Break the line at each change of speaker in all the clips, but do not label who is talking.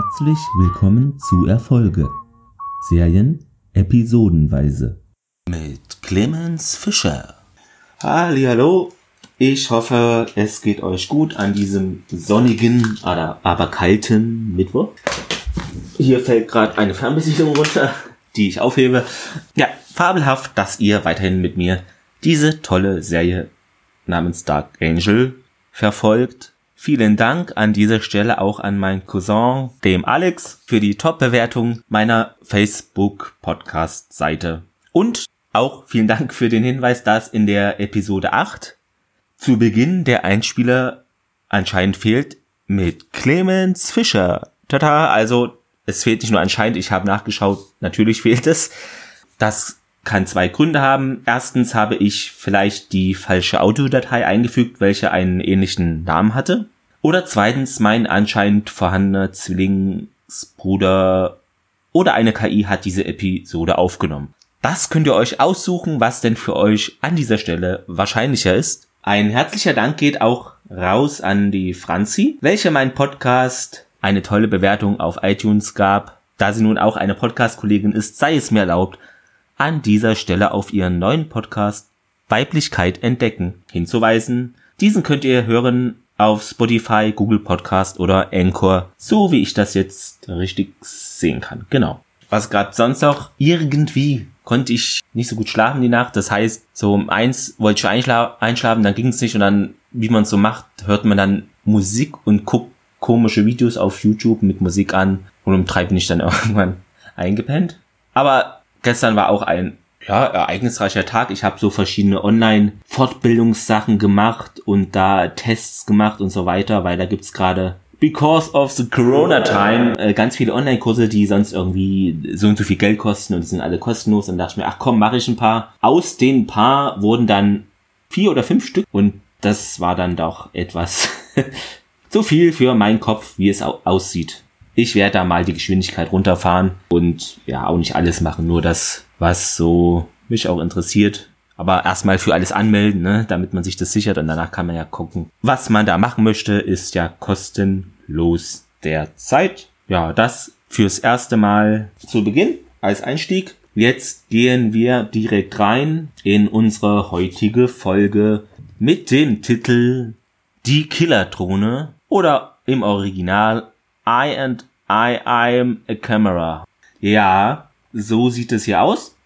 Herzlich willkommen zu Erfolge. Serien episodenweise.
Mit Clemens Fischer. Hallo, ich hoffe, es geht euch gut an diesem sonnigen, aber, aber kalten Mittwoch. Hier fällt gerade eine Fernbedienung runter, die ich aufhebe. Ja, fabelhaft, dass ihr weiterhin mit mir diese tolle Serie namens Dark Angel verfolgt. Vielen Dank an dieser Stelle auch an meinen Cousin, dem Alex, für die Top-Bewertung meiner Facebook-Podcast-Seite. Und auch vielen Dank für den Hinweis, dass in der Episode 8 zu Beginn der Einspieler anscheinend fehlt mit Clemens Fischer. Tata, also es fehlt nicht nur anscheinend, ich habe nachgeschaut, natürlich fehlt es. Das kann zwei Gründe haben. Erstens habe ich vielleicht die falsche Audiodatei eingefügt, welche einen ähnlichen Namen hatte. Oder zweitens mein anscheinend vorhandener Zwillingsbruder oder eine KI hat diese Episode aufgenommen. Das könnt ihr euch aussuchen, was denn für euch an dieser Stelle wahrscheinlicher ist. Ein herzlicher Dank geht auch raus an die Franzi, welche mein Podcast eine tolle Bewertung auf iTunes gab. Da sie nun auch eine Podcast-Kollegin ist, sei es mir erlaubt, an dieser Stelle auf ihren neuen Podcast Weiblichkeit entdecken hinzuweisen. Diesen könnt ihr hören auf Spotify, Google Podcast oder Anchor, so wie ich das jetzt richtig sehen kann. Genau. Was gerade sonst noch? Irgendwie konnte ich nicht so gut schlafen die Nacht. Das heißt, so um eins wollte ich einschla einschlafen, dann ging es nicht und dann, wie man so macht, hört man dann Musik und guckt komische Videos auf YouTube mit Musik an und um drei bin ich dann irgendwann eingepennt. Aber gestern war auch ein ja, ereignisreicher Tag. Ich habe so verschiedene Online-Fortbildungssachen gemacht und da Tests gemacht und so weiter, weil da gibt's gerade because of the Corona time äh, ganz viele Online-Kurse, die sonst irgendwie so und so viel Geld kosten und die sind alle kostenlos. Und dachte ich mir, ach komm, mache ich ein paar. Aus den paar wurden dann vier oder fünf Stück und das war dann doch etwas zu viel für meinen Kopf, wie es aussieht ich werde da mal die Geschwindigkeit runterfahren und ja, auch nicht alles machen, nur das, was so mich auch interessiert. Aber erstmal für alles anmelden, ne, damit man sich das sichert und danach kann man ja gucken. Was man da machen möchte, ist ja kostenlos derzeit. Ja, das fürs erste Mal zu Beginn als Einstieg. Jetzt gehen wir direkt rein in unsere heutige Folge mit dem Titel Die Killerdrohne oder im Original I and I am a camera. Ja, so sieht es hier aus.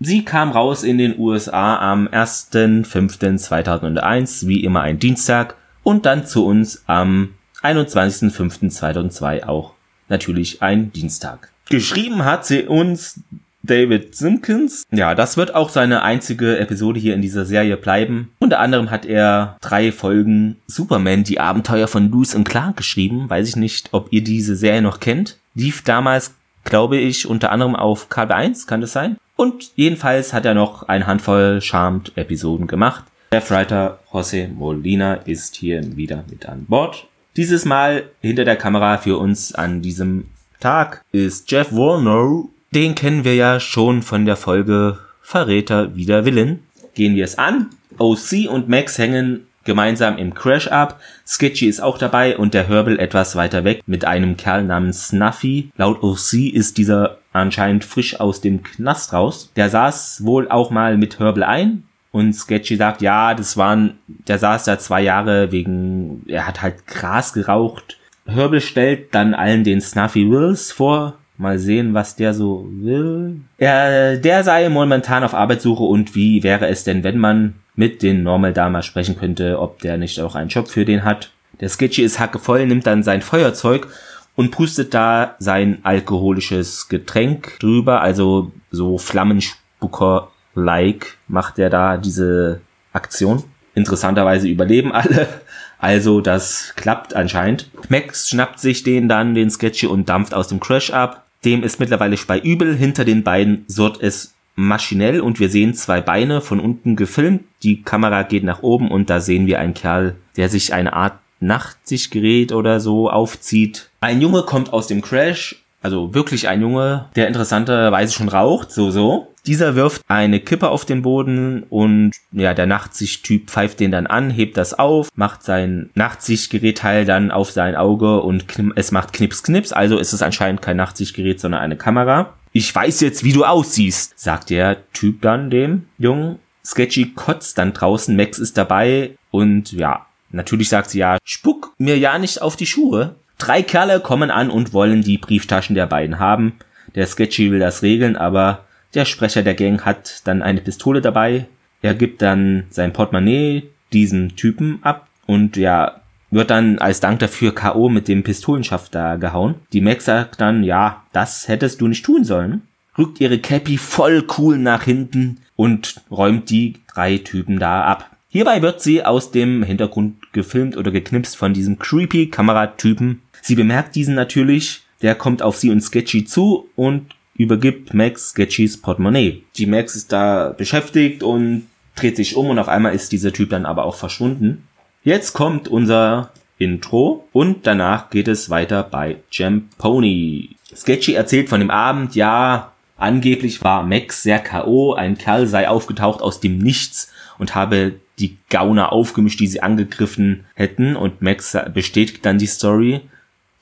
Sie kam raus in den USA am 1.5.2001, wie immer ein Dienstag, und dann zu uns am 21.05.2002 auch natürlich ein Dienstag. Geschrieben hat sie uns David Simpkins. Ja, das wird auch seine einzige Episode hier in dieser Serie bleiben. Unter anderem hat er drei Folgen Superman, die Abenteuer von Lewis und Clark geschrieben. Weiß ich nicht, ob ihr diese Serie noch kennt. Lief damals, glaube ich, unter anderem auf KB1, kann das sein? Und jedenfalls hat er noch eine Handvoll Charmed-Episoden gemacht. Chefwriter Jose Molina ist hier wieder mit an Bord. Dieses Mal hinter der Kamera für uns an diesem Tag ist Jeff Warner den kennen wir ja schon von der Folge Verräter wider Willen. Gehen wir es an. OC und Max hängen gemeinsam im Crash ab. Sketchy ist auch dabei und der Herbal etwas weiter weg mit einem Kerl namens Snuffy. Laut OC ist dieser anscheinend frisch aus dem Knast raus. Der saß wohl auch mal mit Herbal ein und Sketchy sagt, ja, das waren, der saß da zwei Jahre wegen, er hat halt Gras geraucht. Herbal stellt dann allen den Snuffy Wills vor, Mal sehen, was der so will. Er, der sei momentan auf Arbeitssuche und wie wäre es denn, wenn man mit den Normal Dama sprechen könnte, ob der nicht auch einen Job für den hat. Der Sketchy ist hackevoll, nimmt dann sein Feuerzeug und pustet da sein alkoholisches Getränk drüber, also so Flammenspucker-like macht er da diese Aktion. Interessanterweise überleben alle. Also das klappt anscheinend. Max schnappt sich den dann, den Sketchy, und dampft aus dem Crash ab. Dem ist mittlerweile bei übel. Hinter den beiden surrt es maschinell und wir sehen zwei Beine von unten gefilmt. Die Kamera geht nach oben und da sehen wir einen Kerl, der sich eine Art Nachtsichtgerät oder so aufzieht. Ein Junge kommt aus dem Crash, also wirklich ein Junge, der interessanterweise schon raucht, so so. Dieser wirft eine Kippe auf den Boden und ja, der Nachtsichttyp pfeift den dann an, hebt das auf, macht sein Nachtsichtgerätteil dann auf sein Auge und es macht Knips Knips, also ist es anscheinend kein Nachtsichtgerät, sondern eine Kamera. Ich weiß jetzt, wie du aussiehst, sagt der Typ dann dem Jungen. Sketchy kotzt dann draußen, Max ist dabei und ja, natürlich sagt sie ja, spuck mir ja nicht auf die Schuhe. Drei Kerle kommen an und wollen die Brieftaschen der beiden haben. Der Sketchy will das regeln, aber der Sprecher der Gang hat dann eine Pistole dabei. Er gibt dann sein Portemonnaie diesem Typen ab und ja, wird dann als Dank dafür K.O. mit dem Pistolenschaft da gehauen. Die Max sagt dann, ja, das hättest du nicht tun sollen. Rückt ihre Cappy voll cool nach hinten und räumt die drei Typen da ab. Hierbei wird sie aus dem Hintergrund gefilmt oder geknipst von diesem creepy Kameratypen. Sie bemerkt diesen natürlich, der kommt auf sie und Sketchy zu und übergibt Max Sketchys Portemonnaie. Die Max ist da beschäftigt und dreht sich um und auf einmal ist dieser Typ dann aber auch verschwunden. Jetzt kommt unser Intro und danach geht es weiter bei Jam Pony. Sketchy erzählt von dem Abend, ja, angeblich war Max sehr K.O., ein Kerl sei aufgetaucht aus dem Nichts und habe die Gauner aufgemischt, die sie angegriffen hätten und Max bestätigt dann die Story.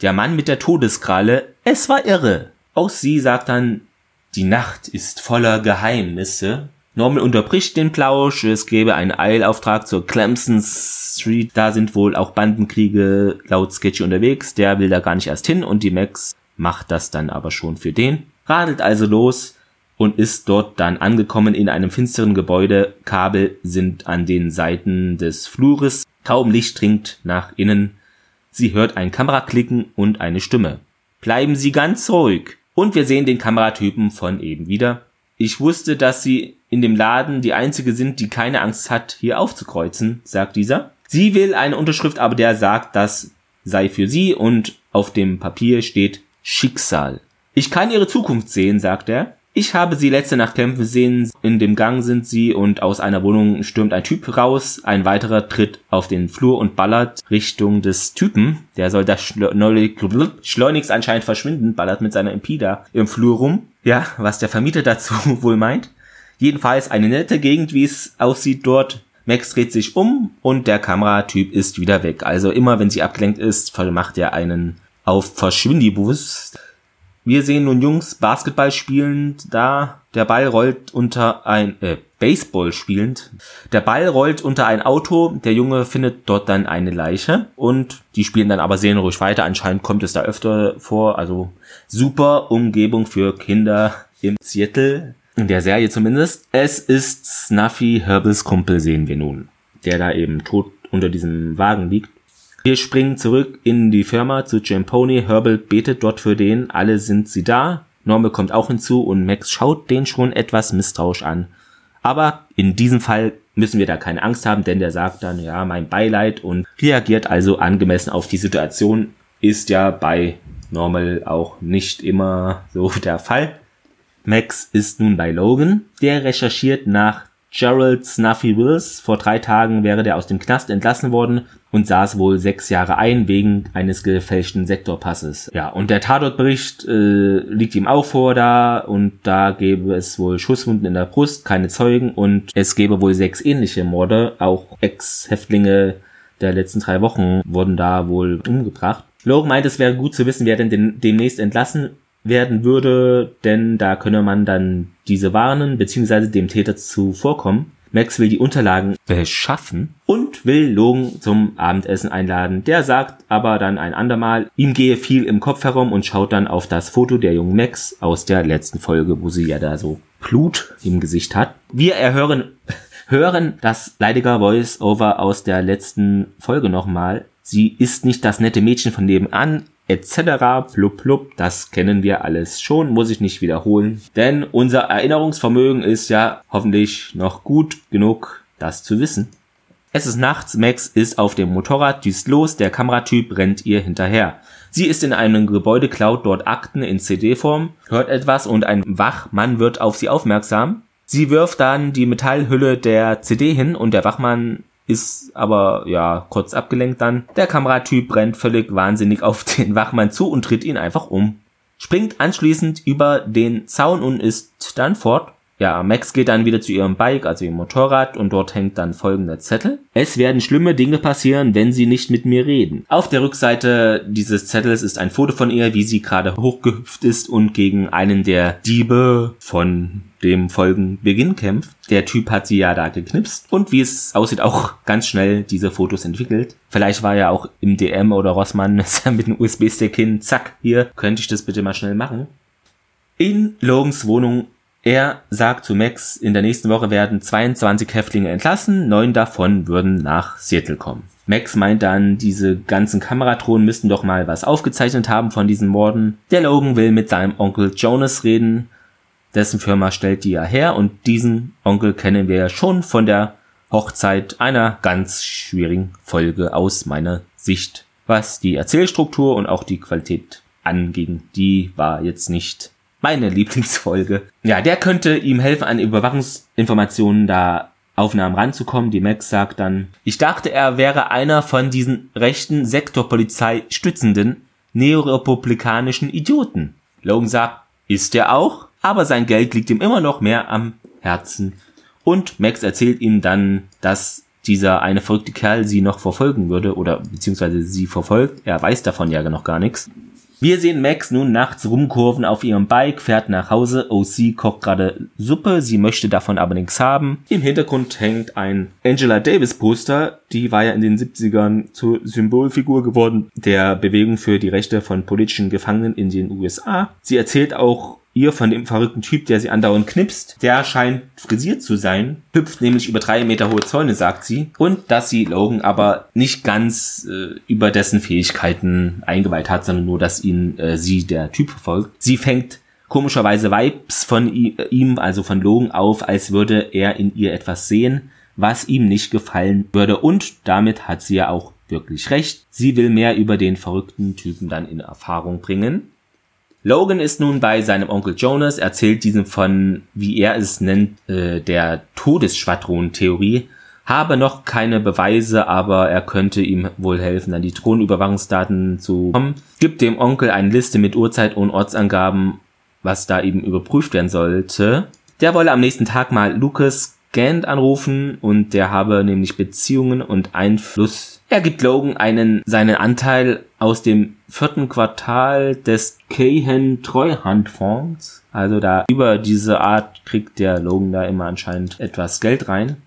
Der Mann mit der Todeskralle, es war irre. Auch sie sagt dann, die Nacht ist voller Geheimnisse. Norman unterbricht den Plausch, es gäbe einen Eilauftrag zur Clemson Street. Da sind wohl auch Bandenkriege laut Sketchy unterwegs. Der will da gar nicht erst hin und die Max macht das dann aber schon für den. Radelt also los und ist dort dann angekommen in einem finsteren Gebäude. Kabel sind an den Seiten des Flures. Kaum Licht dringt nach innen. Sie hört ein Kameraklicken und eine Stimme. Bleiben Sie ganz ruhig. Und wir sehen den Kameratypen von eben wieder. Ich wusste, dass Sie in dem Laden die einzige sind, die keine Angst hat, hier aufzukreuzen, sagt dieser. Sie will eine Unterschrift, aber der sagt, das sei für sie und auf dem Papier steht Schicksal. Ich kann ihre Zukunft sehen, sagt er. Ich habe sie letzte Nacht kämpfen sehen, in dem Gang sind sie und aus einer Wohnung stürmt ein Typ raus, ein weiterer tritt auf den Flur und ballert Richtung des Typen, der soll da schleunigst anscheinend verschwinden, ballert mit seiner Impida im Flur rum. Ja, was der Vermieter dazu wohl meint. Jedenfalls eine nette Gegend, wie es aussieht dort. Max dreht sich um und der Kameratyp ist wieder weg. Also immer wenn sie abgelenkt ist, macht er einen auf Verschwindibus. Wir sehen nun Jungs Basketball spielend da. Der Ball rollt unter ein äh, Baseball spielend. Der Ball rollt unter ein Auto. Der Junge findet dort dann eine Leiche und die spielen dann aber seelenruhig weiter. Anscheinend kommt es da öfter vor. Also super Umgebung für Kinder im Seattle. In der Serie zumindest. Es ist Snuffy Herbals Kumpel sehen wir nun. Der da eben tot unter diesem Wagen liegt. Wir springen zurück in die Firma zu Jamponi. Herbal betet dort für den. Alle sind sie da. Normal kommt auch hinzu und Max schaut den schon etwas misstrauisch an. Aber in diesem Fall müssen wir da keine Angst haben, denn der sagt dann, ja, mein Beileid und reagiert also angemessen auf die Situation. Ist ja bei Normal auch nicht immer so der Fall. Max ist nun bei Logan. Der recherchiert nach Gerald Snuffy Wills. Vor drei Tagen wäre der aus dem Knast entlassen worden und saß wohl sechs Jahre ein wegen eines gefälschten Sektorpasses. Ja, und der Tatortbericht äh, liegt ihm auch vor da und da gäbe es wohl Schusswunden in der Brust, keine Zeugen und es gäbe wohl sechs ähnliche Morde. Auch Ex-Häftlinge der letzten drei Wochen wurden da wohl umgebracht. Logan meint, es wäre gut zu wissen, wer denn den, demnächst entlassen werden würde, denn da könne man dann diese warnen, beziehungsweise dem Täter zuvorkommen. Max will die Unterlagen beschaffen und will Logan zum Abendessen einladen. Der sagt aber dann ein andermal, ihm gehe viel im Kopf herum und schaut dann auf das Foto der jungen Max aus der letzten Folge, wo sie ja da so Blut im Gesicht hat. Wir erhören, hören das leidiger Voice-Over aus der letzten Folge nochmal. Sie ist nicht das nette Mädchen von nebenan, etc. Blub blub, das kennen wir alles schon, muss ich nicht wiederholen. Denn unser Erinnerungsvermögen ist ja hoffentlich noch gut genug, das zu wissen. Es ist nachts, Max ist auf dem Motorrad, düst los, der Kameratyp rennt ihr hinterher. Sie ist in einem Gebäude, klaut dort Akten in CD-Form, hört etwas und ein Wachmann wird auf sie aufmerksam. Sie wirft dann die Metallhülle der CD hin und der Wachmann ist aber ja kurz abgelenkt dann. Der Kameratyp rennt völlig wahnsinnig auf den Wachmann zu und tritt ihn einfach um. springt anschließend über den Zaun und ist dann fort. Ja, Max geht dann wieder zu ihrem Bike, also ihrem Motorrad, und dort hängt dann folgender Zettel. Es werden schlimme Dinge passieren, wenn sie nicht mit mir reden. Auf der Rückseite dieses Zettels ist ein Foto von ihr, wie sie gerade hochgehüpft ist und gegen einen der Diebe von dem Folgenbeginn kämpft. Der Typ hat sie ja da geknipst und wie es aussieht auch ganz schnell diese Fotos entwickelt. Vielleicht war ja auch im DM oder Rossmann mit einem USB-Stick hin, zack, hier, könnte ich das bitte mal schnell machen. In Logans Wohnung er sagt zu Max, in der nächsten Woche werden 22 Häftlinge entlassen, neun davon würden nach Seattle kommen. Max meint dann, diese ganzen Kameratronen müssten doch mal was aufgezeichnet haben von diesen Morden. Der Logan will mit seinem Onkel Jonas reden, dessen Firma stellt die ja her und diesen Onkel kennen wir ja schon von der Hochzeit einer ganz schwierigen Folge aus meiner Sicht. Was die Erzählstruktur und auch die Qualität anging, die war jetzt nicht meine Lieblingsfolge. Ja, der könnte ihm helfen, an Überwachungsinformationen da Aufnahmen ranzukommen. Die Max sagt dann, ich dachte, er wäre einer von diesen rechten Sektorpolizei stützenden neorepublikanischen Idioten. Logan sagt, ist er auch, aber sein Geld liegt ihm immer noch mehr am Herzen. Und Max erzählt ihm dann, dass dieser eine verrückte Kerl sie noch verfolgen würde oder beziehungsweise sie verfolgt. Er weiß davon ja noch gar nichts. Wir sehen Max nun nachts rumkurven auf ihrem Bike, fährt nach Hause. OC kocht gerade Suppe, sie möchte davon aber nichts haben. Im Hintergrund hängt ein Angela Davis Poster, die war ja in den 70ern zur Symbolfigur geworden der Bewegung für die Rechte von politischen Gefangenen in den USA. Sie erzählt auch ihr von dem verrückten Typ, der sie andauernd knipst. Der scheint frisiert zu sein, hüpft nämlich über drei Meter hohe Zäune, sagt sie. Und dass sie Logan aber nicht ganz äh, über dessen Fähigkeiten eingeweiht hat, sondern nur, dass ihn äh, sie der Typ verfolgt. Sie fängt komischerweise Vibes von ihm, also von Logan auf, als würde er in ihr etwas sehen, was ihm nicht gefallen würde. Und damit hat sie ja auch wirklich recht. Sie will mehr über den verrückten Typen dann in Erfahrung bringen. Logan ist nun bei seinem Onkel Jonas, erzählt diesem von, wie er es nennt, äh, der Todesschwadron-Theorie, habe noch keine Beweise, aber er könnte ihm wohl helfen, an die Thronüberwachungsdaten zu kommen. Gibt dem Onkel eine Liste mit Uhrzeit und Ortsangaben, was da eben überprüft werden sollte. Der wolle am nächsten Tag mal Lucas Gant anrufen und der habe nämlich Beziehungen und Einfluss. Er gibt Logan einen, seinen Anteil aus dem vierten Quartal des Cahen Treuhandfonds. Also da über diese Art kriegt der Logan da immer anscheinend etwas Geld rein.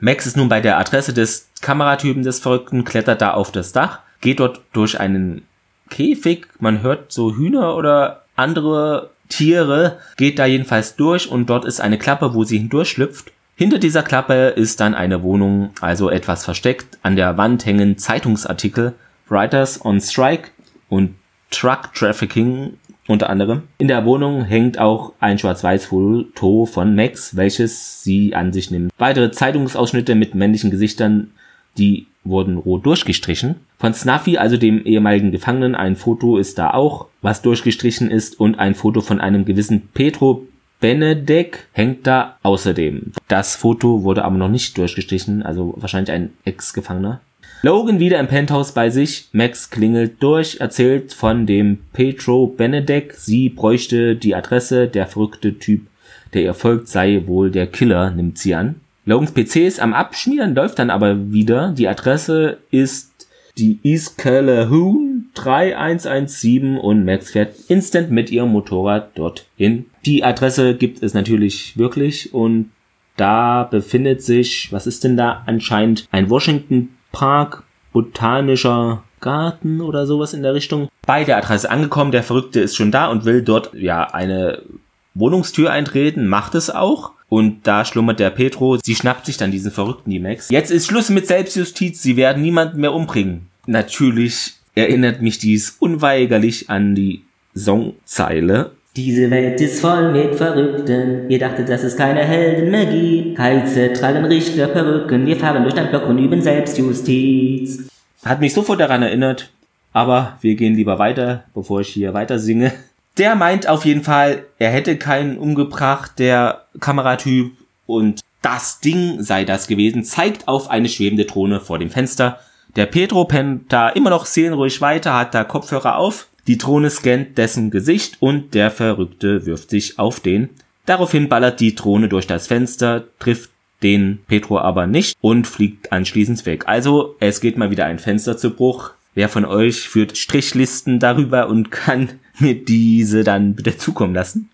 Max ist nun bei der Adresse des Kameratypen des Verrückten, klettert da auf das Dach, geht dort durch einen Käfig, man hört so Hühner oder andere Tiere, geht da jedenfalls durch und dort ist eine Klappe, wo sie hindurchschlüpft hinter dieser Klappe ist dann eine Wohnung, also etwas versteckt. An der Wand hängen Zeitungsartikel, Writers on Strike und Truck Trafficking unter anderem. In der Wohnung hängt auch ein Schwarz-Weiß-Foto von Max, welches sie an sich nimmt. Weitere Zeitungsausschnitte mit männlichen Gesichtern, die wurden rot durchgestrichen. Von Snuffy, also dem ehemaligen Gefangenen, ein Foto ist da auch, was durchgestrichen ist und ein Foto von einem gewissen Petro Benedek hängt da außerdem. Das Foto wurde aber noch nicht durchgestrichen, also wahrscheinlich ein Ex-Gefangener. Logan wieder im Penthouse bei sich. Max klingelt durch, erzählt von dem Petro Benedek. Sie bräuchte die Adresse. Der verrückte Typ, der ihr folgt, sei wohl der Killer, nimmt sie an. Logans PC ist am Abschmieren, läuft dann aber wieder. Die Adresse ist die East Calhoun 3117 und Max fährt instant mit ihrem Motorrad dorthin. Die Adresse gibt es natürlich wirklich und da befindet sich, was ist denn da anscheinend ein Washington Park botanischer Garten oder sowas in der Richtung. Bei der Adresse angekommen, der Verrückte ist schon da und will dort ja eine Wohnungstür eintreten, macht es auch. Und da schlummert der Petro. Sie schnappt sich dann diesen Verrückten, die Max. Jetzt ist Schluss mit Selbstjustiz. Sie werden niemanden mehr umbringen. Natürlich erinnert mich dies unweigerlich an die Songzeile.
Diese Welt ist voll mit Verrückten. Ihr dachtet, dass es keine Helden mehr gibt. Heize tragen Richter Perücken. Wir fahren durch dein Block und üben Selbstjustiz.
Hat mich sofort daran erinnert. Aber wir gehen lieber weiter, bevor ich hier weiter singe. Der meint auf jeden Fall, er hätte keinen umgebracht, der Kameratyp, und das Ding sei das gewesen, zeigt auf eine schwebende Drohne vor dem Fenster. Der Pedro pennt da immer noch seelenruhig weiter, hat da Kopfhörer auf. Die Drohne scannt dessen Gesicht und der Verrückte wirft sich auf den. Daraufhin ballert die Drohne durch das Fenster, trifft den Petro aber nicht und fliegt anschließend weg. Also es geht mal wieder ein Fenster zu Bruch. Wer von euch führt Strichlisten darüber und kann mir diese dann bitte zukommen lassen?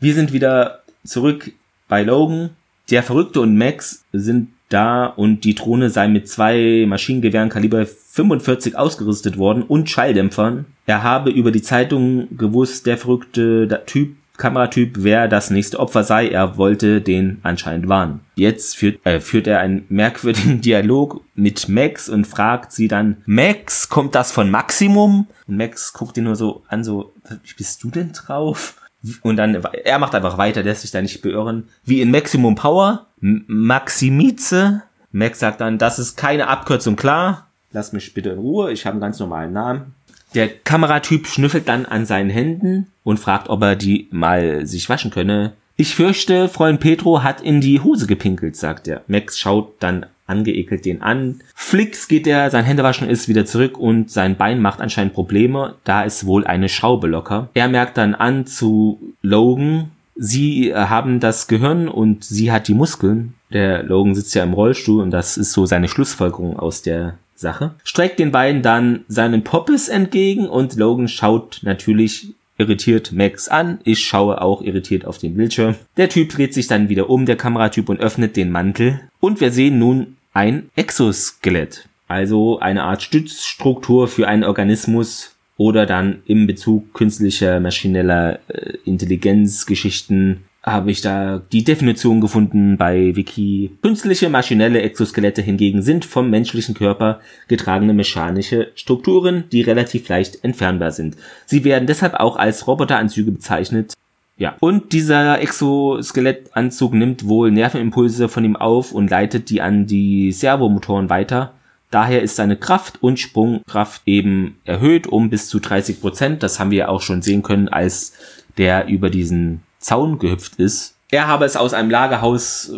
Wir sind wieder zurück bei Logan. Der Verrückte und Max sind da und die Drohne sei mit zwei Maschinengewehren Kaliber 45 ausgerüstet worden und Schalldämpfern. Er habe über die Zeitung gewusst, der verrückte Typ Kameratyp, wer das nächste Opfer sei. Er wollte den anscheinend warnen. Jetzt führt, äh, führt er einen merkwürdigen Dialog mit Max und fragt sie dann, Max, kommt das von Maximum? Und Max guckt ihn nur so an, so, wie bist du denn drauf? Und dann, er macht einfach weiter, lässt sich da nicht beirren. Wie in Maximum Power, Maximize. Max sagt dann, das ist keine Abkürzung klar. Lass mich bitte in Ruhe, ich habe einen ganz normalen Namen. Der Kameratyp schnüffelt dann an seinen Händen und fragt, ob er die mal sich waschen könne. Ich fürchte, Freund Petro hat in die Hose gepinkelt, sagt er. Max schaut dann angeekelt den an. Flix geht er, sein Händewaschen ist wieder zurück und sein Bein macht anscheinend Probleme, da ist wohl eine Schraube locker. Er merkt dann an zu Logan, sie äh, haben das Gehirn und sie hat die Muskeln. Der Logan sitzt ja im Rollstuhl und das ist so seine Schlussfolgerung aus der Sache. Streckt den beiden dann seinen Poppes entgegen und Logan schaut natürlich irritiert Max an. Ich schaue auch irritiert auf den Bildschirm. Der Typ dreht sich dann wieder um, der Kameratyp, und öffnet den Mantel. Und wir sehen nun ein Exoskelett. Also eine Art Stützstruktur für einen Organismus oder dann im Bezug künstlicher maschineller äh, Intelligenzgeschichten habe ich da die Definition gefunden bei Wiki. Künstliche maschinelle Exoskelette hingegen sind vom menschlichen Körper getragene mechanische Strukturen, die relativ leicht entfernbar sind. Sie werden deshalb auch als Roboteranzüge bezeichnet. Ja, und dieser Exoskelettanzug nimmt wohl Nervenimpulse von ihm auf und leitet die an die Servomotoren weiter. Daher ist seine Kraft und Sprungkraft eben erhöht um bis zu 30 Prozent. Das haben wir auch schon sehen können, als der über diesen Zaun gehüpft ist. Er habe es aus einem Lagerhaus äh,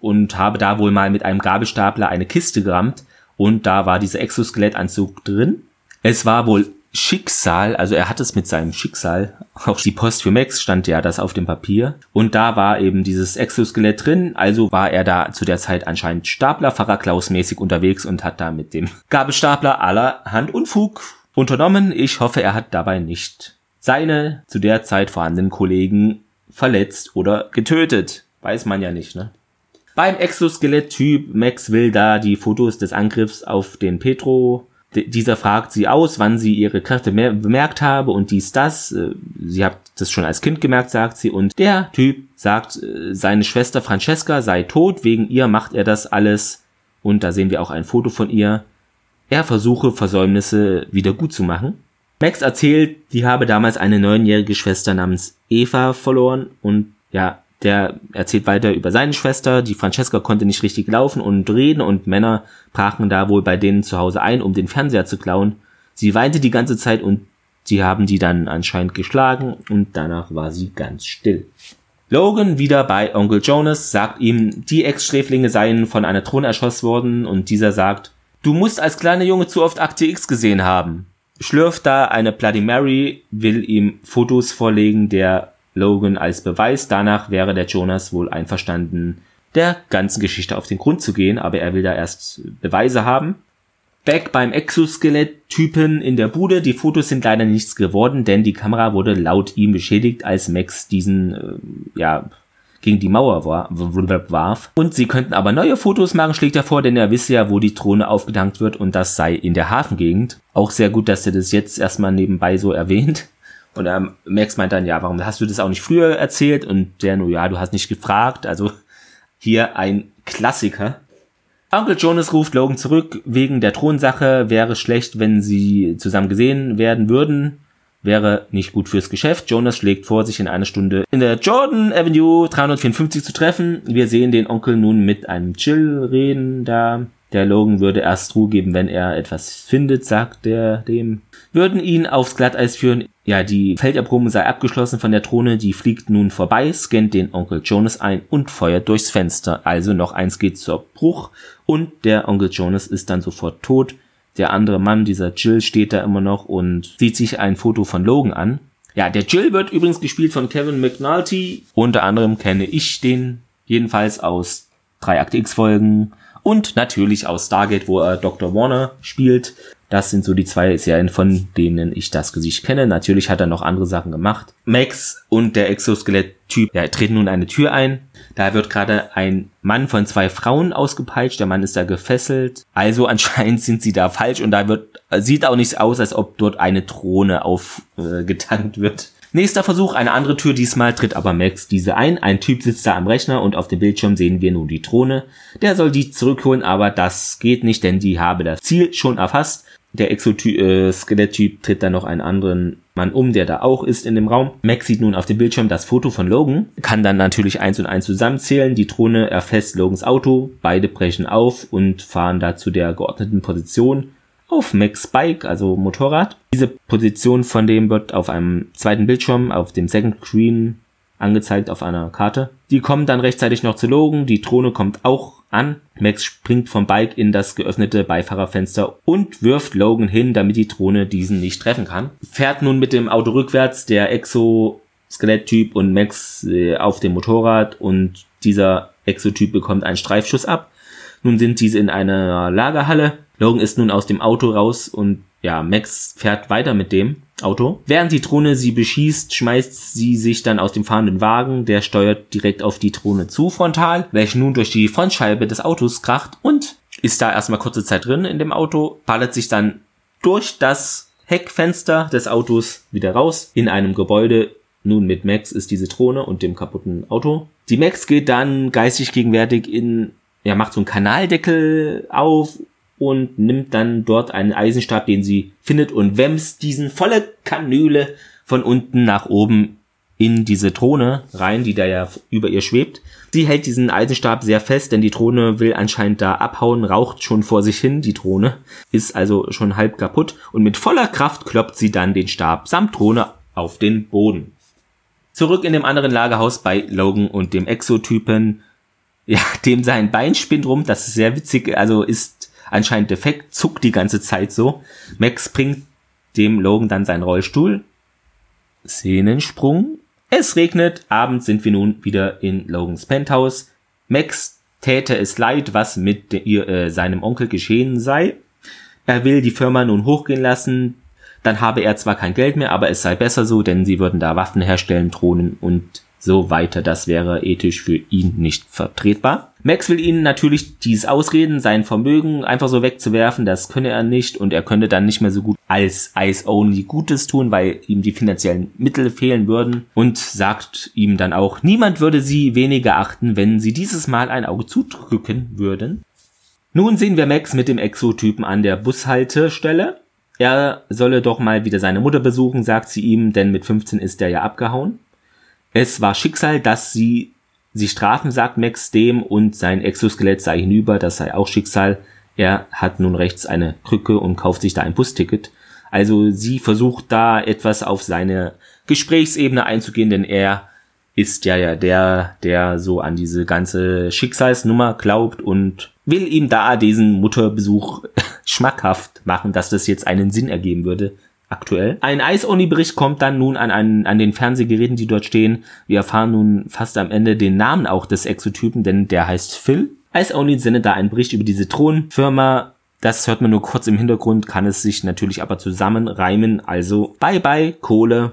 und habe da wohl mal mit einem Gabelstapler eine Kiste gerammt und da war dieser Exoskelettanzug drin. Es war wohl Schicksal, also er hat es mit seinem Schicksal, auch die Post für Max stand ja das auf dem Papier und da war eben dieses Exoskelett drin, also war er da zu der Zeit anscheinend Staplerfahrer Klaus mäßig unterwegs und hat da mit dem Gabelstapler aller Hand Unfug unternommen. Ich hoffe, er hat dabei nicht seine zu der Zeit vorhandenen Kollegen verletzt oder getötet. Weiß man ja nicht, ne? Beim Exoskelett-Typ Max will da die Fotos des Angriffs auf den Petro. dieser fragt sie aus, wann sie ihre Kräfte bemerkt habe und dies, das. Äh, sie hat das schon als Kind gemerkt, sagt sie. Und der Typ sagt, äh, seine Schwester Francesca sei tot, wegen ihr macht er das alles. Und da sehen wir auch ein Foto von ihr. Er versuche Versäumnisse wieder gut zu machen. Max erzählt, die habe damals eine neunjährige Schwester namens Eva verloren und ja, der erzählt weiter über seine Schwester. Die Francesca konnte nicht richtig laufen und reden und Männer brachen da wohl bei denen zu Hause ein, um den Fernseher zu klauen. Sie weinte die ganze Zeit und sie haben die dann anscheinend geschlagen und danach war sie ganz still. Logan wieder bei Onkel Jonas sagt ihm, die Ex-Sträflinge seien von einer Drohne erschossen worden und dieser sagt, du musst als kleiner Junge zu oft Akte X gesehen haben schlürft da eine Bloody Mary, will ihm Fotos vorlegen der Logan als Beweis. Danach wäre der Jonas wohl einverstanden, der ganzen Geschichte auf den Grund zu gehen, aber er will da erst Beweise haben. Back beim Exoskelett-Typen in der Bude. Die Fotos sind leider nichts geworden, denn die Kamera wurde laut ihm beschädigt, als Max diesen, äh, ja, gegen die Mauer warf. Und sie könnten aber neue Fotos machen, schlägt er vor, denn er wisse ja, wo die Drohne aufgedankt wird und das sei in der Hafengegend. Auch sehr gut, dass er das jetzt erstmal nebenbei so erwähnt. Und ähm, Max meint dann, ja, warum hast du das auch nicht früher erzählt? Und der nur, ja, du hast nicht gefragt. Also hier ein Klassiker. Onkel Jonas ruft Logan zurück. Wegen der Thronsache wäre schlecht, wenn sie zusammen gesehen werden würden wäre nicht gut fürs Geschäft. Jonas schlägt vor, sich in einer Stunde in der Jordan Avenue 354 zu treffen. Wir sehen den Onkel nun mit einem Chill reden da. Der Logan würde erst Ruhe geben, wenn er etwas findet, sagt er dem. Würden ihn aufs Glatteis führen. Ja, die Felderprobe sei abgeschlossen von der Drohne, die fliegt nun vorbei, scannt den Onkel Jonas ein und feuert durchs Fenster. Also noch eins geht zur Bruch und der Onkel Jonas ist dann sofort tot. Der andere Mann, dieser Jill, steht da immer noch und sieht sich ein Foto von Logan an. Ja, der Jill wird übrigens gespielt von Kevin McNulty. Unter anderem kenne ich den jedenfalls aus drei Akte X Folgen und natürlich aus Stargate, wo er Dr. Warner spielt. Das sind so die zwei Serien, von denen ich das Gesicht kenne. Natürlich hat er noch andere Sachen gemacht. Max und der Exoskelett-Typ ja, treten nun eine Tür ein. Da wird gerade ein Mann von zwei Frauen ausgepeitscht. Der Mann ist da gefesselt. Also anscheinend sind sie da falsch und da wird, sieht auch nicht aus, als ob dort eine Drohne aufgetankt äh, wird. Nächster Versuch, eine andere Tür, diesmal tritt aber Max diese ein. Ein Typ sitzt da am Rechner und auf dem Bildschirm sehen wir nun die Drohne. Der soll die zurückholen, aber das geht nicht, denn die habe das Ziel schon erfasst. Der Exoskeletttyp äh, tritt dann noch einen anderen Mann um, der da auch ist in dem Raum. Max sieht nun auf dem Bildschirm das Foto von Logan, kann dann natürlich eins und eins zusammenzählen. Die Drohne erfasst Logans Auto, beide brechen auf und fahren da zu der geordneten Position auf Max Bike, also Motorrad. Diese Position von dem wird auf einem zweiten Bildschirm, auf dem Second Screen angezeigt auf einer Karte. Die kommen dann rechtzeitig noch zu Logan, die Drohne kommt auch an. Max springt vom Bike in das geöffnete Beifahrerfenster und wirft Logan hin, damit die Drohne diesen nicht treffen kann. Fährt nun mit dem Auto rückwärts, der Exo-Skeletttyp und Max äh, auf dem Motorrad und dieser Exotyp bekommt einen Streifschuss ab. Nun sind diese in einer Lagerhalle. Logan ist nun aus dem Auto raus und ja, Max fährt weiter mit dem Auto. Während die Drohne sie beschießt, schmeißt sie sich dann aus dem fahrenden Wagen. Der steuert direkt auf die Drohne zu frontal, welche nun durch die Frontscheibe des Autos kracht und ist da erstmal kurze Zeit drin in dem Auto, ballert sich dann durch das Heckfenster des Autos wieder raus in einem Gebäude. Nun mit Max ist diese Drohne und dem kaputten Auto. Die Max geht dann geistig gegenwärtig in, ja, macht so einen Kanaldeckel auf und nimmt dann dort einen Eisenstab, den sie findet und wämst diesen volle Kanüle von unten nach oben in diese Drohne rein, die da ja über ihr schwebt. Sie hält diesen Eisenstab sehr fest, denn die Drohne will anscheinend da abhauen, raucht schon vor sich hin, die Drohne, ist also schon halb kaputt und mit voller Kraft kloppt sie dann den Stab samt Drohne auf den Boden. Zurück in dem anderen Lagerhaus bei Logan und dem Exotypen, ja, dem sein Bein spinnt rum, das ist sehr witzig, also ist anscheinend defekt, zuckt die ganze Zeit so. Max bringt dem Logan dann seinen Rollstuhl. Szenensprung. Es regnet, abends sind wir nun wieder in Logans Penthouse. Max täte es leid, was mit ihr, äh, seinem Onkel geschehen sei. Er will die Firma nun hochgehen lassen, dann habe er zwar kein Geld mehr, aber es sei besser so, denn sie würden da Waffen herstellen, Drohnen und so weiter. Das wäre ethisch für ihn nicht vertretbar. Max will ihnen natürlich dieses Ausreden, sein Vermögen einfach so wegzuwerfen, das könne er nicht und er könnte dann nicht mehr so gut als Ice Only Gutes tun, weil ihm die finanziellen Mittel fehlen würden und sagt ihm dann auch, niemand würde sie weniger achten, wenn sie dieses Mal ein Auge zudrücken würden. Nun sehen wir Max mit dem Exotypen an der Bushaltestelle. Er solle doch mal wieder seine Mutter besuchen, sagt sie ihm, denn mit 15 ist er ja abgehauen. Es war Schicksal, dass sie sie strafen, sagt Max dem, und sein Exoskelett sei hinüber, das sei auch Schicksal. Er hat nun rechts eine Krücke und kauft sich da ein Busticket. Also sie versucht da etwas auf seine Gesprächsebene einzugehen, denn er ist ja ja der, der so an diese ganze Schicksalsnummer glaubt und will ihm da diesen Mutterbesuch schmackhaft machen, dass das jetzt einen Sinn ergeben würde aktuell. Ein Ice-Only-Bericht kommt dann nun an, an, an den Fernsehgeräten, die dort stehen. Wir erfahren nun fast am Ende den Namen auch des Exotypen, denn der heißt Phil. Ice-Only sendet da einen Bericht über diese Thronfirma. Das hört man nur kurz im Hintergrund, kann es sich natürlich aber zusammenreimen. Also bye bye Kohle.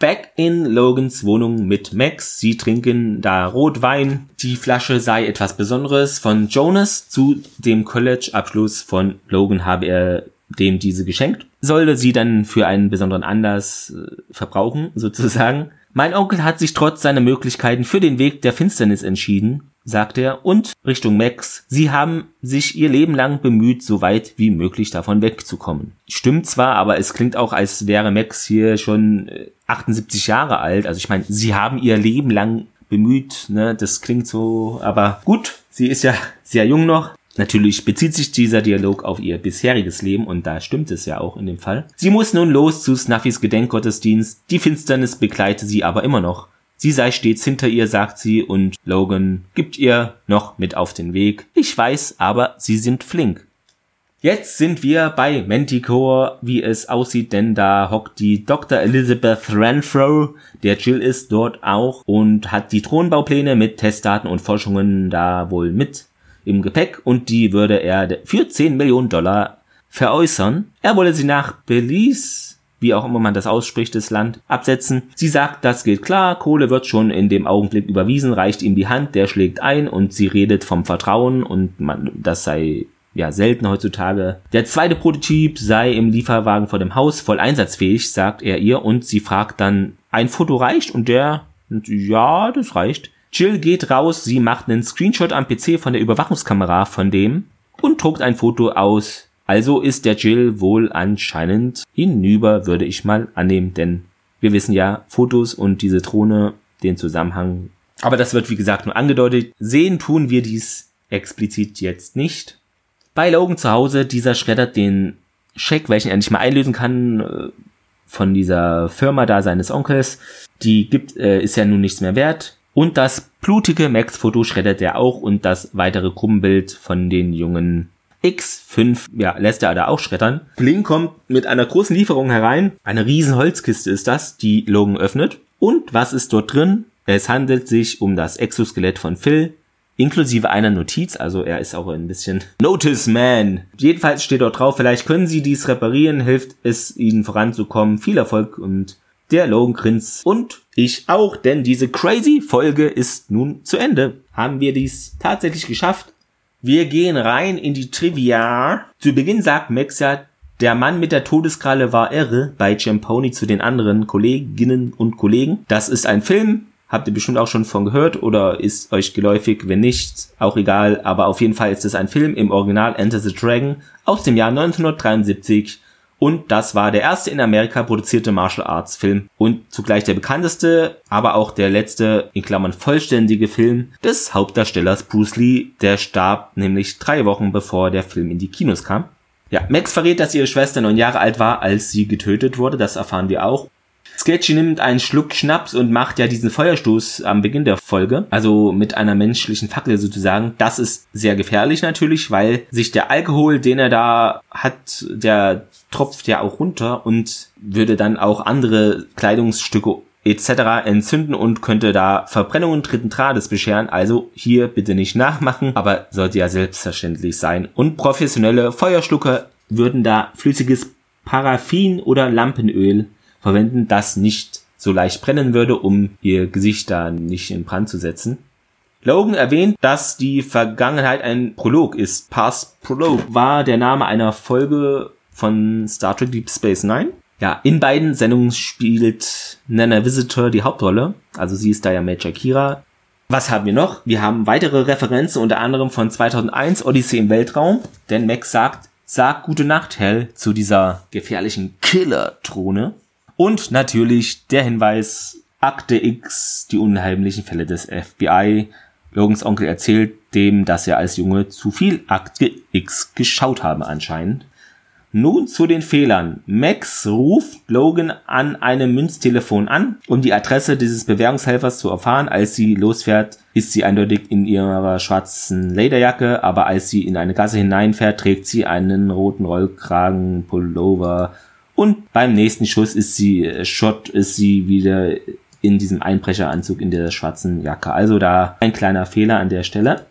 Back in Logans Wohnung mit Max. Sie trinken da Rotwein. Die Flasche sei etwas Besonderes von Jonas. Zu dem College-Abschluss von Logan habe er dem diese geschenkt, sollte sie dann für einen besonderen Anlass äh, verbrauchen, sozusagen. Mein Onkel hat sich trotz seiner Möglichkeiten für den Weg der Finsternis entschieden, sagt er, und Richtung Max, sie haben sich ihr Leben lang bemüht, so weit wie möglich davon wegzukommen. Stimmt zwar, aber es klingt auch, als wäre Max hier schon 78 äh, Jahre alt. Also ich meine, sie haben ihr Leben lang bemüht, ne, das klingt so, aber gut, sie ist ja sehr jung noch. Natürlich bezieht sich dieser Dialog auf ihr bisheriges Leben und da stimmt es ja auch in dem Fall. Sie muss nun los zu Snuffys Gedenkgottesdienst, die Finsternis begleite sie aber immer noch. Sie sei stets hinter ihr, sagt sie, und Logan gibt ihr noch mit auf den Weg. Ich weiß, aber sie sind flink. Jetzt sind wir bei Manticore, wie es aussieht, denn da hockt die Dr. Elizabeth Renfro, der Jill ist dort auch und hat die Thronbaupläne mit Testdaten und Forschungen da wohl mit im Gepäck und die würde er für 10 Millionen Dollar veräußern. Er wolle sie nach Belize, wie auch immer man das ausspricht, das Land, absetzen. Sie sagt, das geht klar, Kohle wird schon in dem Augenblick überwiesen, reicht ihm die Hand, der schlägt ein und sie redet vom Vertrauen und man, das sei ja selten heutzutage. Der zweite Prototyp sei im Lieferwagen vor dem Haus voll einsatzfähig, sagt er ihr und sie fragt dann, ein Foto reicht und der, ja, das reicht. Jill geht raus, sie macht einen Screenshot am PC von der Überwachungskamera von dem und druckt ein Foto aus. Also ist der Jill wohl anscheinend hinüber, würde ich mal annehmen, denn wir wissen ja, Fotos und diese Drohne, den Zusammenhang. Aber das wird wie gesagt nur angedeutet. Sehen tun wir dies explizit jetzt nicht. Bei Logan zu Hause, dieser schreddert den Scheck, welchen er nicht mal einlösen kann, äh, von dieser Firma da seines Onkels. Die gibt, äh, ist ja nun nichts mehr wert. Und das blutige Max-Foto schreddert er auch und das weitere Gruppenbild von den jungen X5, ja, lässt er da auch schreddern. Blink kommt mit einer großen Lieferung herein. Eine riesen Holzkiste ist das, die Logan öffnet. Und was ist dort drin? Es handelt sich um das Exoskelett von Phil, inklusive einer Notiz, also er ist auch ein bisschen Notice Man. Jedenfalls steht dort drauf, vielleicht können Sie dies reparieren, hilft es Ihnen voranzukommen. Viel Erfolg und der Logan grinst und ich auch, denn diese crazy Folge ist nun zu Ende. Haben wir dies tatsächlich geschafft? Wir gehen rein in die Trivia. Zu Beginn sagt Max ja, der Mann mit der Todeskralle war irre bei Champoni zu den anderen Kolleginnen und Kollegen. Das ist ein Film, Habt ihr bestimmt auch schon von gehört oder ist euch geläufig? Wenn nicht, auch egal. Aber auf jeden Fall ist es ein Film im Original Enter the Dragon aus dem Jahr 1973. Und das war der erste in Amerika produzierte Martial Arts Film und zugleich der bekannteste, aber auch der letzte, in Klammern vollständige Film des Hauptdarstellers Bruce Lee. Der starb nämlich drei Wochen bevor der Film in die Kinos kam. Ja, Max verrät, dass ihre Schwester neun Jahre alt war, als sie getötet wurde. Das erfahren wir auch. Sketchy nimmt einen Schluck Schnaps und macht ja diesen Feuerstoß am Beginn der Folge, also mit einer menschlichen Fackel sozusagen. Das ist sehr gefährlich natürlich, weil sich der Alkohol, den er da hat, der tropft ja auch runter und würde dann auch andere Kleidungsstücke etc. entzünden und könnte da Verbrennungen dritten Grades bescheren. Also hier bitte nicht nachmachen, aber sollte ja selbstverständlich sein. Und professionelle Feuerschlucker würden da flüssiges Paraffin oder Lampenöl verwenden, das nicht so leicht brennen würde, um ihr Gesicht da nicht in Brand zu setzen. Logan erwähnt, dass die Vergangenheit ein Prolog ist. Past Prologue war der Name einer Folge von Star Trek Deep Space Nine. Ja, in beiden Sendungen spielt Nana Visitor die Hauptrolle. Also sie ist da ja Major Kira. Was haben wir noch? Wir haben weitere Referenzen, unter anderem von 2001 Odyssey im Weltraum. Denn Max sagt, sag gute Nacht, Hell, zu dieser gefährlichen Killer-Drohne. Und natürlich der Hinweis, Akte X, die unheimlichen Fälle des FBI. Logans Onkel erzählt dem, dass er als Junge zu viel Akte X geschaut habe anscheinend. Nun zu den Fehlern. Max ruft Logan an einem Münztelefon an, um die Adresse dieses Bewährungshelfers zu erfahren. Als sie losfährt, ist sie eindeutig in ihrer schwarzen Lederjacke, aber als sie in eine Gasse hineinfährt, trägt sie einen roten Rollkragen, Pullover und beim nächsten Schuss ist sie, äh, Shot ist sie wieder in diesem Einbrecheranzug in der schwarzen Jacke. Also da ein kleiner Fehler an der Stelle.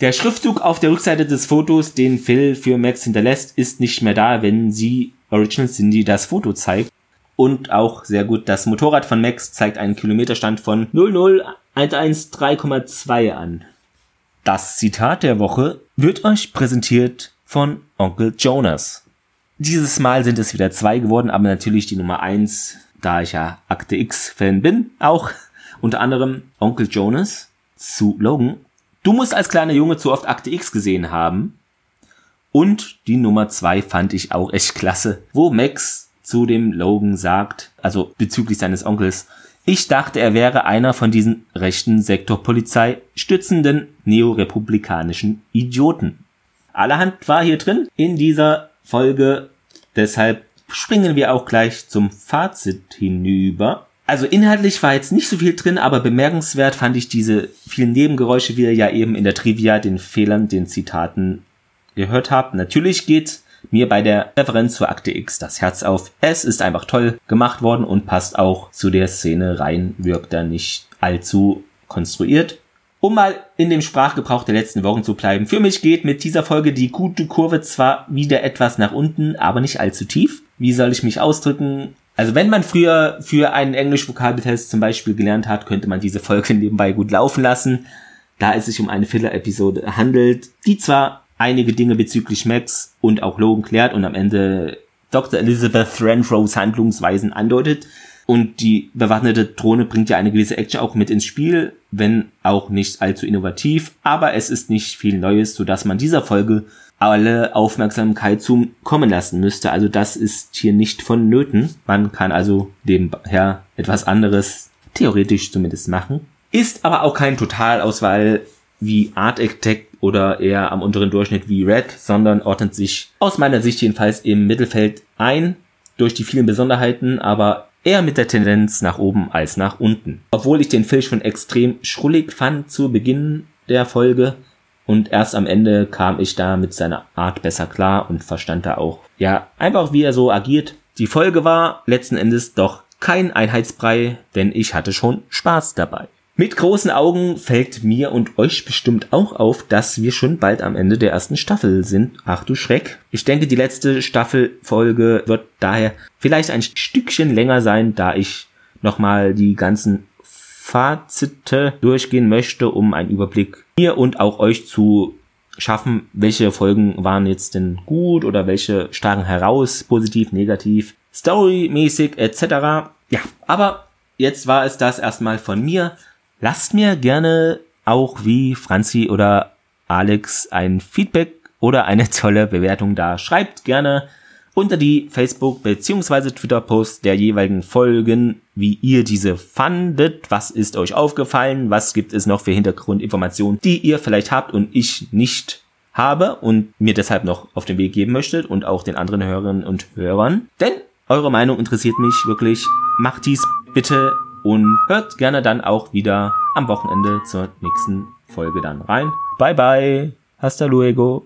Der Schriftzug auf der Rückseite des Fotos, den Phil für Max hinterlässt, ist nicht mehr da, wenn sie Original Cindy das Foto zeigt. Und auch sehr gut, das Motorrad von Max zeigt einen Kilometerstand von 00113,2 an. Das Zitat der Woche wird euch präsentiert von Onkel Jonas. Dieses Mal sind es wieder zwei geworden, aber natürlich die Nummer eins, da ich ja Akte X-Fan bin, auch unter anderem Onkel Jonas zu Logan. Du musst als kleiner Junge zu oft Akte X gesehen haben. Und die Nummer zwei fand ich auch echt klasse, wo Max zu dem Logan sagt, also bezüglich seines Onkels, ich dachte, er wäre einer von diesen rechten Sektorpolizei stützenden neorepublikanischen Idioten. Allerhand war hier drin in dieser Folge Deshalb springen wir auch gleich zum Fazit hinüber. Also inhaltlich war jetzt nicht so viel drin, aber bemerkenswert fand ich diese vielen Nebengeräusche, wie ihr ja eben in der Trivia den Fehlern, den Zitaten gehört habt. Natürlich geht mir bei der Referenz zur Akte X das Herz auf. Es ist einfach toll gemacht worden und passt auch zu der Szene rein, wirkt da nicht allzu konstruiert. Um mal in dem Sprachgebrauch der letzten Wochen zu bleiben, für mich geht mit dieser Folge die gute Kurve zwar wieder etwas nach unten, aber nicht allzu tief. Wie soll ich mich ausdrücken? Also wenn man früher für einen Englisch-Vokabeltest zum Beispiel gelernt hat, könnte man diese Folge nebenbei gut laufen lassen, da es sich um eine Filler-Episode handelt, die zwar einige Dinge bezüglich Max und auch Logan klärt und am Ende Dr. Elizabeth Renfrows Handlungsweisen andeutet, und die bewaffnete Drohne bringt ja eine gewisse Action auch mit ins Spiel, wenn auch nicht allzu innovativ, aber es ist nicht viel Neues, sodass man dieser Folge alle Aufmerksamkeit zum kommen lassen müsste. Also das ist hier nicht vonnöten. Man kann also nebenher etwas anderes theoretisch zumindest machen. Ist aber auch kein Totalauswahl wie Art Attack oder eher am unteren Durchschnitt wie Red, sondern ordnet sich aus meiner Sicht jedenfalls im Mittelfeld ein durch die vielen Besonderheiten, aber eher mit der Tendenz nach oben als nach unten. Obwohl ich den Fisch schon extrem schrullig fand zu Beginn der Folge und erst am Ende kam ich da mit seiner Art besser klar und verstand da auch, ja, einfach wie er so agiert. Die Folge war letzten Endes doch kein Einheitsbrei, denn ich hatte schon Spaß dabei. Mit großen Augen fällt mir und euch bestimmt auch auf, dass wir schon bald am Ende der ersten Staffel sind. Ach du Schreck. Ich denke, die letzte Staffelfolge wird daher vielleicht ein Stückchen länger sein, da ich nochmal die ganzen Fazite durchgehen möchte, um einen Überblick mir und auch euch zu schaffen, welche Folgen waren jetzt denn gut oder welche stachen heraus, positiv, negativ, storymäßig etc. Ja, aber jetzt war es das erstmal von mir. Lasst mir gerne auch wie Franzi oder Alex ein Feedback oder eine tolle Bewertung da. Schreibt gerne unter die Facebook- bzw. Twitter-Posts der jeweiligen Folgen, wie ihr diese fandet, was ist euch aufgefallen, was gibt es noch für Hintergrundinformationen, die ihr vielleicht habt und ich nicht habe und mir deshalb noch auf den Weg geben möchtet und auch den anderen Hörerinnen und Hörern. Denn eure Meinung interessiert mich wirklich. Macht dies bitte und hört gerne dann auch wieder am Wochenende zur nächsten Folge dann rein. Bye bye. Hasta luego.